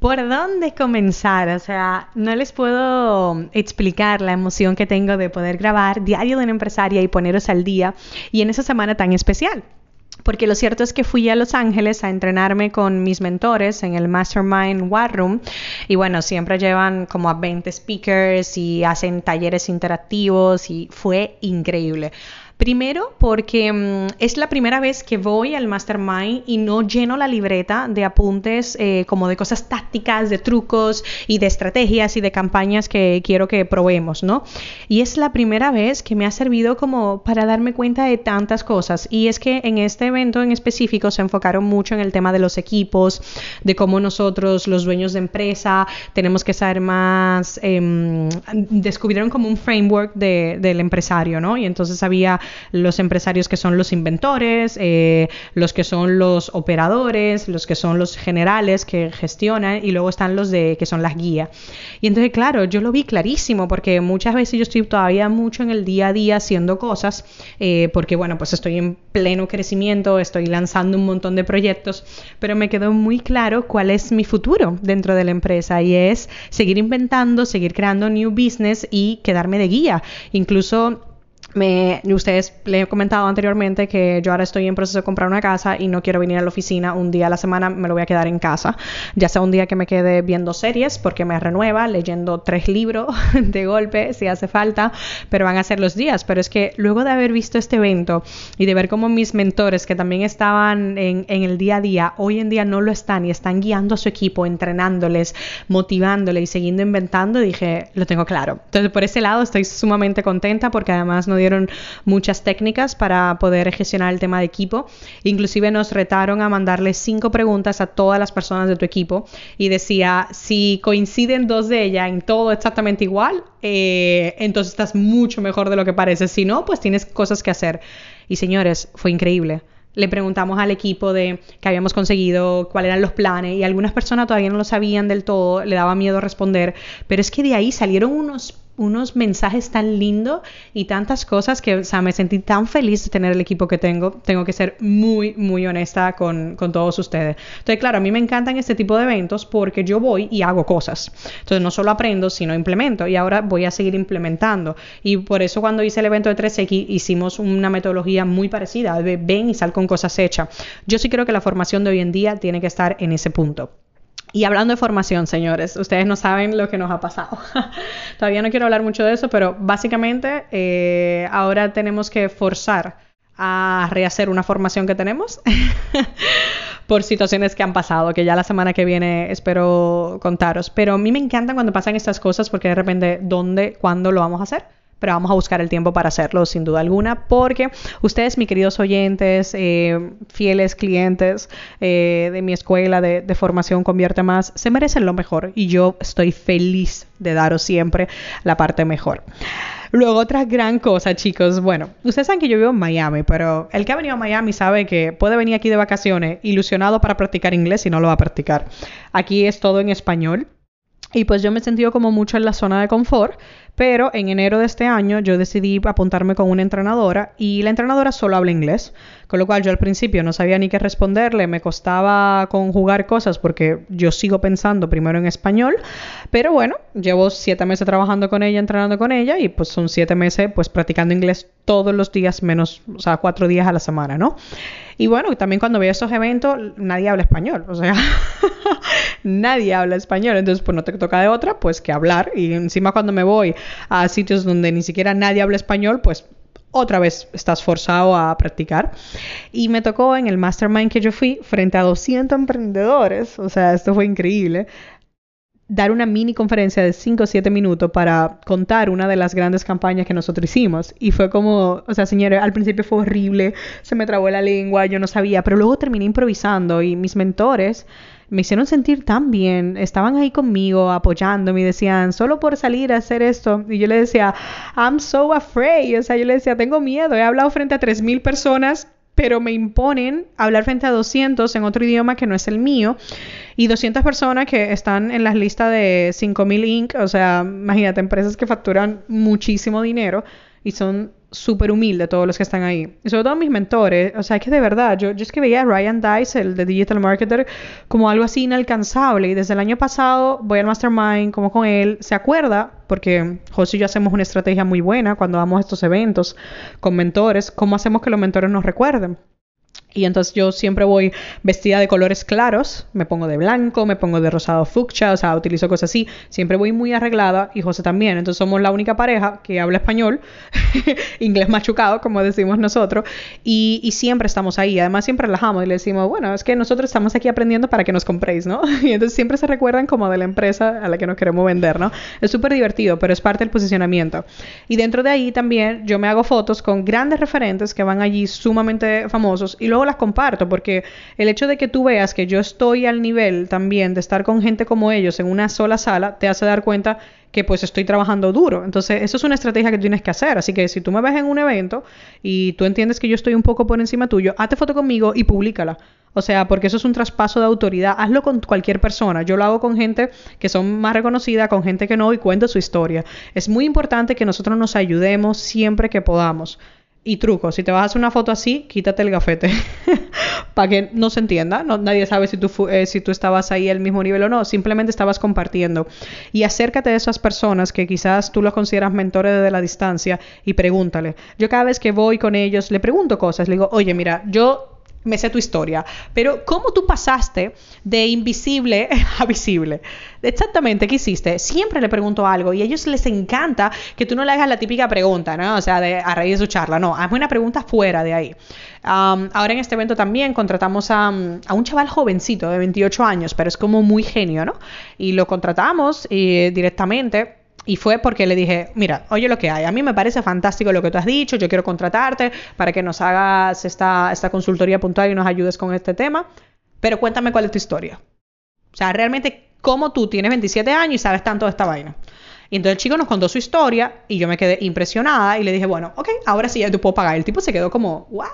¿Por dónde comenzar? O sea, no les puedo explicar la emoción que tengo de poder grabar Diario de una empresaria y poneros al día y en esa semana tan especial. Porque lo cierto es que fui a Los Ángeles a entrenarme con mis mentores en el Mastermind War Room. Y bueno, siempre llevan como a 20 speakers y hacen talleres interactivos y fue increíble. Primero, porque mm, es la primera vez que voy al mastermind y no lleno la libreta de apuntes eh, como de cosas tácticas, de trucos y de estrategias y de campañas que quiero que probemos, ¿no? Y es la primera vez que me ha servido como para darme cuenta de tantas cosas. Y es que en este evento en específico se enfocaron mucho en el tema de los equipos, de cómo nosotros, los dueños de empresa, tenemos que saber más, em, descubrieron como un framework del empresario, ¿no? Y entonces había los empresarios que son los inventores, eh, los que son los operadores, los que son los generales que gestionan y luego están los de que son las guías. Y entonces, claro, yo lo vi clarísimo porque muchas veces yo estoy todavía mucho en el día a día haciendo cosas eh, porque, bueno, pues estoy en pleno crecimiento, estoy lanzando un montón de proyectos, pero me quedó muy claro cuál es mi futuro dentro de la empresa y es seguir inventando, seguir creando new business y quedarme de guía. Incluso me, ustedes le he comentado anteriormente que yo ahora estoy en proceso de comprar una casa y no quiero venir a la oficina un día a la semana, me lo voy a quedar en casa. Ya sea un día que me quede viendo series porque me renueva, leyendo tres libros de golpe si hace falta, pero van a ser los días. Pero es que luego de haber visto este evento y de ver cómo mis mentores que también estaban en, en el día a día, hoy en día no lo están y están guiando a su equipo, entrenándoles, motivándoles y siguiendo inventando, dije, lo tengo claro. Entonces por ese lado estoy sumamente contenta porque además no dieron muchas técnicas para poder gestionar el tema de equipo. Inclusive nos retaron a mandarle cinco preguntas a todas las personas de tu equipo y decía, si coinciden dos de ellas en todo exactamente igual, eh, entonces estás mucho mejor de lo que parece. Si no, pues tienes cosas que hacer. Y señores, fue increíble le preguntamos al equipo de que habíamos conseguido, cuáles eran los planes y algunas personas todavía no lo sabían del todo, le daba miedo responder, pero es que de ahí salieron unos unos mensajes tan lindos y tantas cosas que, o sea, me sentí tan feliz de tener el equipo que tengo. Tengo que ser muy, muy honesta con, con todos ustedes. Entonces, claro, a mí me encantan este tipo de eventos porque yo voy y hago cosas. Entonces, no solo aprendo, sino implemento. Y ahora voy a seguir implementando. Y por eso cuando hice el evento de 3X hicimos una metodología muy parecida. Ven y sal con cosas hechas. Yo sí creo que la formación de hoy en día tiene que estar en ese punto. Y hablando de formación, señores, ustedes no saben lo que nos ha pasado. Todavía no quiero hablar mucho de eso, pero básicamente eh, ahora tenemos que forzar a rehacer una formación que tenemos por situaciones que han pasado, que ya la semana que viene espero contaros. Pero a mí me encantan cuando pasan estas cosas porque de repente, ¿dónde, cuándo lo vamos a hacer? Pero vamos a buscar el tiempo para hacerlo sin duda alguna, porque ustedes, mis queridos oyentes, eh, fieles clientes eh, de mi escuela de, formación Convierte Más, se merecen lo mejor y yo estoy feliz de daros siempre la parte mejor. Luego, otra gran cosa, chicos. Bueno, ustedes saben que yo vivo en Miami, pero el que ha venido a Miami sabe que puede venir aquí de vacaciones ilusionado para practicar inglés y no lo va a practicar. Aquí es todo en español. Y pues yo me he sentido como mucho en la zona de confort, pero en enero de este año yo decidí apuntarme con una entrenadora y la entrenadora solo habla inglés, con lo cual yo al principio no sabía ni qué responderle, me costaba conjugar cosas porque yo sigo pensando primero en español, pero bueno, llevo siete meses trabajando con ella, entrenando con ella y pues son siete meses pues practicando inglés todos los días menos, o sea, cuatro días a la semana, ¿no? Y bueno, también cuando veo esos eventos, nadie habla español, o sea, nadie habla español, entonces pues no te toca de otra, pues que hablar. Y encima cuando me voy a sitios donde ni siquiera nadie habla español, pues otra vez estás forzado a practicar. Y me tocó en el mastermind que yo fui frente a 200 emprendedores, o sea, esto fue increíble dar una mini conferencia de 5 o 7 minutos para contar una de las grandes campañas que nosotros hicimos. Y fue como, o sea, señores, al principio fue horrible, se me trabó la lengua, yo no sabía, pero luego terminé improvisando y mis mentores me hicieron sentir tan bien, estaban ahí conmigo apoyándome y decían, solo por salir a hacer esto. Y yo le decía, I'm so afraid, o sea, yo le decía, tengo miedo, he hablado frente a 3.000 personas pero me imponen hablar frente a 200 en otro idioma que no es el mío y 200 personas que están en las listas de 5000 Inc. O sea, imagínate, empresas que facturan muchísimo dinero y son súper humildes todos los que están ahí. Y sobre todo mis mentores, o sea, es que de verdad, yo, yo es que veía a Ryan Dice, el de Digital Marketer, como algo así inalcanzable. Y desde el año pasado voy al Mastermind como con él. Se acuerda, porque José y yo hacemos una estrategia muy buena cuando vamos a estos eventos con mentores, cómo hacemos que los mentores nos recuerden. Y entonces yo siempre voy vestida de colores claros, me pongo de blanco, me pongo de rosado fucsia, o sea, utilizo cosas así. Siempre voy muy arreglada y José también. Entonces somos la única pareja que habla español, inglés machucado, como decimos nosotros, y, y, siempre estamos ahí. Además, siempre relajamos y le decimos, bueno, es que nosotros estamos aquí aprendiendo para que nos compréis, ¿no? y entonces siempre se recuerdan como de la empresa a la que nos queremos vender, ¿no? Es súper divertido, pero es parte del posicionamiento. Y dentro de ahí también yo me hago fotos con grandes referentes que van allí sumamente famosos y luego las comparto porque el hecho de que tú veas que yo estoy al nivel también de estar con gente como ellos en una sola sala te hace dar cuenta que pues estoy trabajando duro. Entonces, eso es una estrategia que tienes que hacer. Así que si tú me ves en un evento y tú entiendes que yo estoy un poco por encima tuyo, hazte foto conmigo y públicala. O sea, porque eso es un traspaso de autoridad. Hazlo con cualquier persona. Yo lo hago con gente que son más reconocidas, con gente que no, y cuento su historia. Es muy importante que nosotros nos ayudemos siempre que podamos. Y truco, si te vas a hacer una foto así, quítate el gafete. Para que no se entienda. No, nadie sabe si tú, eh, si tú estabas ahí al mismo nivel o no. Simplemente estabas compartiendo. Y acércate a esas personas que quizás tú los consideras mentores desde la distancia y pregúntale. Yo cada vez que voy con ellos, le pregunto cosas. Le digo, oye, mira, yo me sé tu historia, pero ¿cómo tú pasaste de invisible a visible? Exactamente, ¿qué hiciste? Siempre le pregunto algo y a ellos les encanta que tú no le hagas la típica pregunta, ¿no? O sea, de, a raíz de su charla, no, hazme una pregunta fuera de ahí. ahora en este evento también contratamos a, a, un chaval jovencito de 28 años, pero es como muy genio, ¿no? Y lo contratamos y, directamente y fue porque le dije, mira, oye lo que hay, a mí me parece fantástico lo que tú has dicho, yo quiero contratarte para que nos hagas esta, esta consultoría puntual y nos ayudes con este tema, pero cuéntame cuál es tu historia. O sea, realmente, ¿cómo tú tienes 27 años y sabes tanto de esta vaina? Y entonces el chico nos contó su historia y yo me quedé impresionada y le dije, bueno, ok, ahora sí ya te puedo pagar. El tipo se quedó como, ¿what?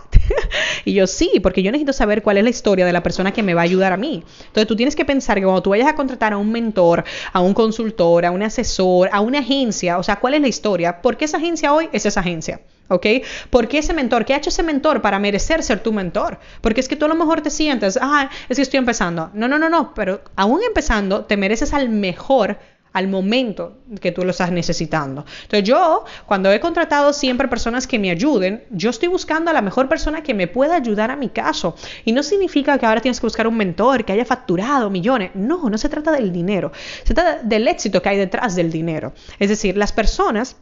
y yo sí, porque yo necesito saber cuál es la historia de la persona que me va a ayudar a mí. Entonces tú tienes que pensar que cuando tú vayas a contratar a un mentor, a un consultor, a un asesor, a una agencia, o sea, ¿cuál es la historia? ¿Por qué esa agencia hoy es esa agencia? ¿Ok? ¿Por qué ese mentor? ¿Qué ha hecho ese mentor para merecer ser tu mentor? Porque es que tú a lo mejor te sientes, ah, es que estoy empezando. No, no, no, no, pero aún empezando, te mereces al mejor al momento que tú lo estás necesitando. Entonces yo, cuando he contratado siempre personas que me ayuden, yo estoy buscando a la mejor persona que me pueda ayudar a mi caso. Y no significa que ahora tienes que buscar un mentor que haya facturado millones. No, no se trata del dinero. Se trata del éxito que hay detrás del dinero. Es decir, las personas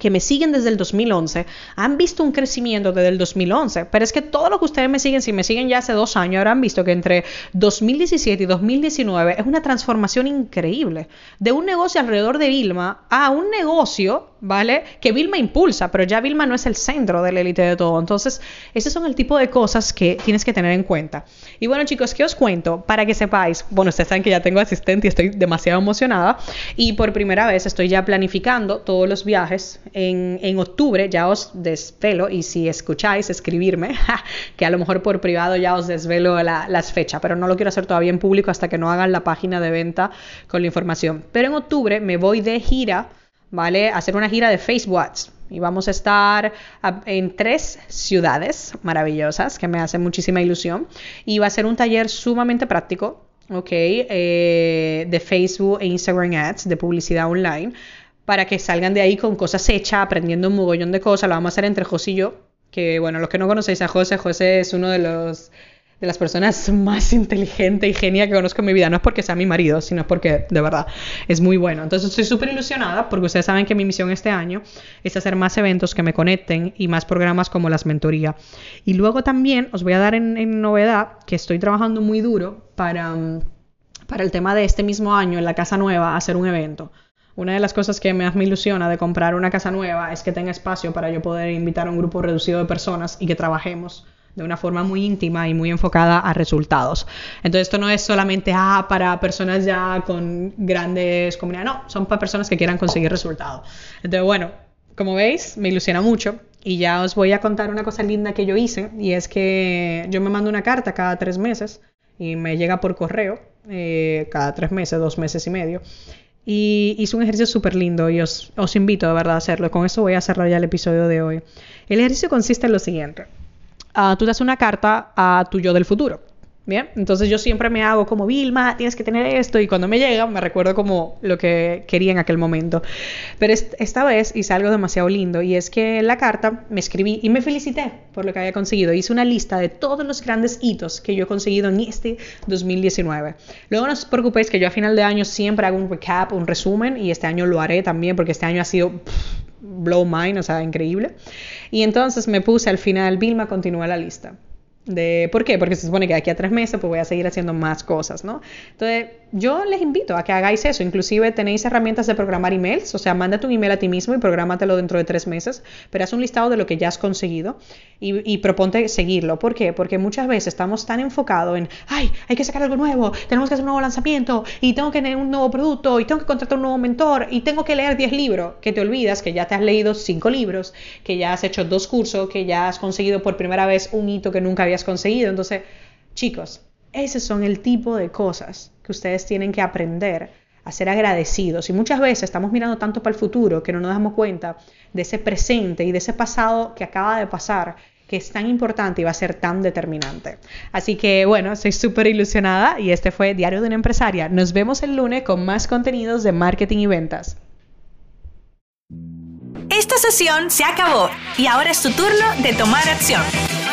que me siguen desde el 2011 han visto un crecimiento desde el 2011, pero es que todo lo que ustedes me siguen, si me siguen ya hace dos años, han visto que entre 2017 y 2019 es una transformación increíble. De un negocio alrededor de Vilma a un negocio ¿vale? Que Vilma impulsa, pero ya Vilma no es el centro de la élite de todo. Entonces, esos son el tipo de cosas que tienes que tener en cuenta. Y bueno, chicos, ¿qué os cuento? Para que sepáis, bueno, ustedes saben que ya tengo asistente y estoy demasiado emocionada. Y por primera vez estoy ya planificando todos los viajes. En, en octubre ya os desvelo, y si escucháis, escribirme, que a lo mejor por privado ya os desvelo las fechas, pero no lo quiero hacer todavía en público hasta que no hagan la página de venta con la información. Pero en octubre me voy de gira ¿vale? Hacer una gira de Facebook Y vamos a estar en tres ciudades maravillosas que me hacen muchísima ilusión. Y va a ser un taller sumamente práctico, ¿ok? Eh, de Facebook e Instagram Ads, de publicidad online, para que salgan de ahí con cosas hechas, aprendiendo un mogollón de cosas. Lo vamos a hacer entre José y yo. Que bueno, los que no conocéis a José, José es uno de los de las personas más inteligente y genia que conozco en mi vida. No es porque sea mi marido, sino porque de verdad es muy bueno. Entonces estoy súper ilusionada porque ustedes saben que mi misión este año es hacer más eventos que me conecten y más programas como las mentoría. Y luego también os voy a dar en, novedad que estoy trabajando muy duro para... Mm, para el tema de este mismo año en la casa nueva hacer un evento. Una de las cosas que más me ilusiona de comprar una casa nueva es que tenga espacio para yo poder invitar a un grupo reducido de personas y que trabajemos de una forma muy íntima y muy enfocada a resultados. Entonces esto no es solamente ah, para personas ya con grandes comunidades, no, son para personas que quieran conseguir resultados. Entonces bueno, como veis, me ilusiona mucho y ya os voy a contar una cosa linda que yo hice y es que yo me mando una carta cada tres meses y me llega por correo eh, cada tres meses, dos meses y medio. Y hice un ejercicio súper lindo y os, invito de verdad a hacerlo. Con eso voy a cerrar ya el episodio de hoy. El ejercicio consiste en lo siguiente. Uh, tú das una carta a tu yo del futuro. Bien, entonces yo siempre me hago como Vilma, tienes que tener esto y cuando me llega me recuerdo como lo que quería en aquel momento. Pero esta vez hice algo demasiado lindo y es que en la carta me escribí y me felicité por lo que había conseguido. Hice una lista de todos los grandes hitos que yo he conseguido en este 2019. Luego no os preocupéis que yo a final de año siempre hago un recap, un resumen y este año lo haré también porque este año ha sido blow mind, o sea, increíble. Y entonces me puse al final, Vilma continúa la lista. De, ¿Por qué? Porque se supone que de aquí a tres meses pues voy a seguir haciendo más cosas, ¿no? Entonces, yo les invito a que hagáis eso. Inclusive tenéis herramientas de programar emails, o sea, mándate un email a ti mismo y prográmatelo dentro de tres meses, pero haz un listado de lo que ya has conseguido y, y proponte seguirlo. ¿Por qué? Porque muchas veces estamos tan enfocados en, ay, hay que sacar algo nuevo, tenemos que hacer un nuevo lanzamiento y tengo que tener un nuevo producto y tengo que contratar un nuevo mentor y tengo que leer 10 libros, que te olvidas que ya te has leído cinco libros, que ya has hecho dos cursos, que ya has conseguido por primera vez un hito que nunca habías conseguido. Entonces, chicos, ese son el tipo de cosas que ustedes tienen que aprender a ser agradecidos. Y muchas veces estamos mirando tanto para el futuro que no nos damos cuenta de ese presente y de ese pasado que acaba de pasar que es tan importante y va a ser tan determinante. Así que bueno, estoy súper ilusionada y este fue Diario de una Empresaria. Nos vemos el lunes con más contenidos de marketing y ventas. Esta sesión se acabó y ahora es tu turno de tomar acción.